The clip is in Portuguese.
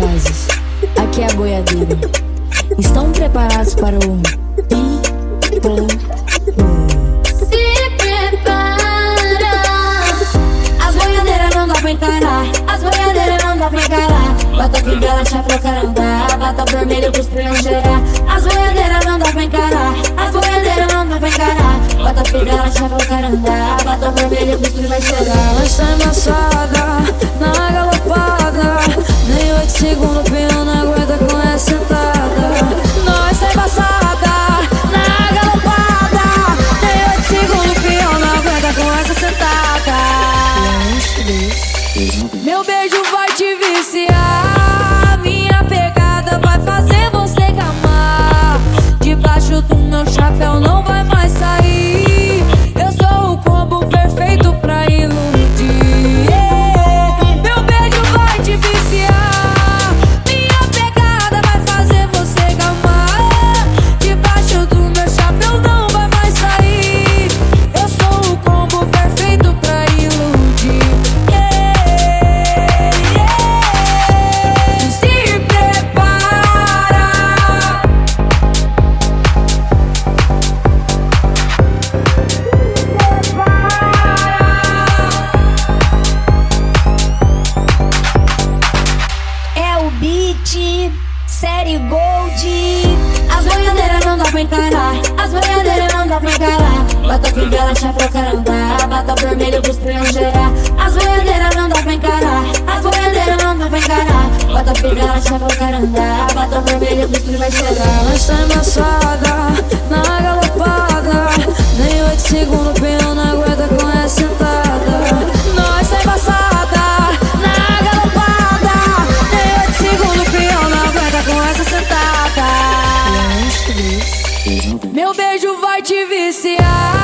rapazes, aqui é a boiadeira. Estão preparados para o pipo? Se prepara. As boiadeiras não dá pra encarar. As boiadeiras não dá pra encarar. Bota fivela, chapéu, caramba. Bota vermelho pros trios gerar. As boiadeiras não dá pra encarar. As boiadeiras não dá pra encarar. Bota fivela, chapéu, caramba. Bota vermelho pros trios vai chegar. Nós tá amassada, Meu beijo vai te viciar. Série Gold. As boiadeiras não dá pra encarar. As boiadeiras não dá pra encarar. Bota fivela, chapéu, caramba. Bota vermelho pros trios gerar. As boiadeiras não dá pra encarar. As boiadeiras não dá pra encarar. Bota fivela, chapéu, caramba. Bota vermelho pros trios vai chegar. Nós tá amassada, Meu beijo vai te viciar.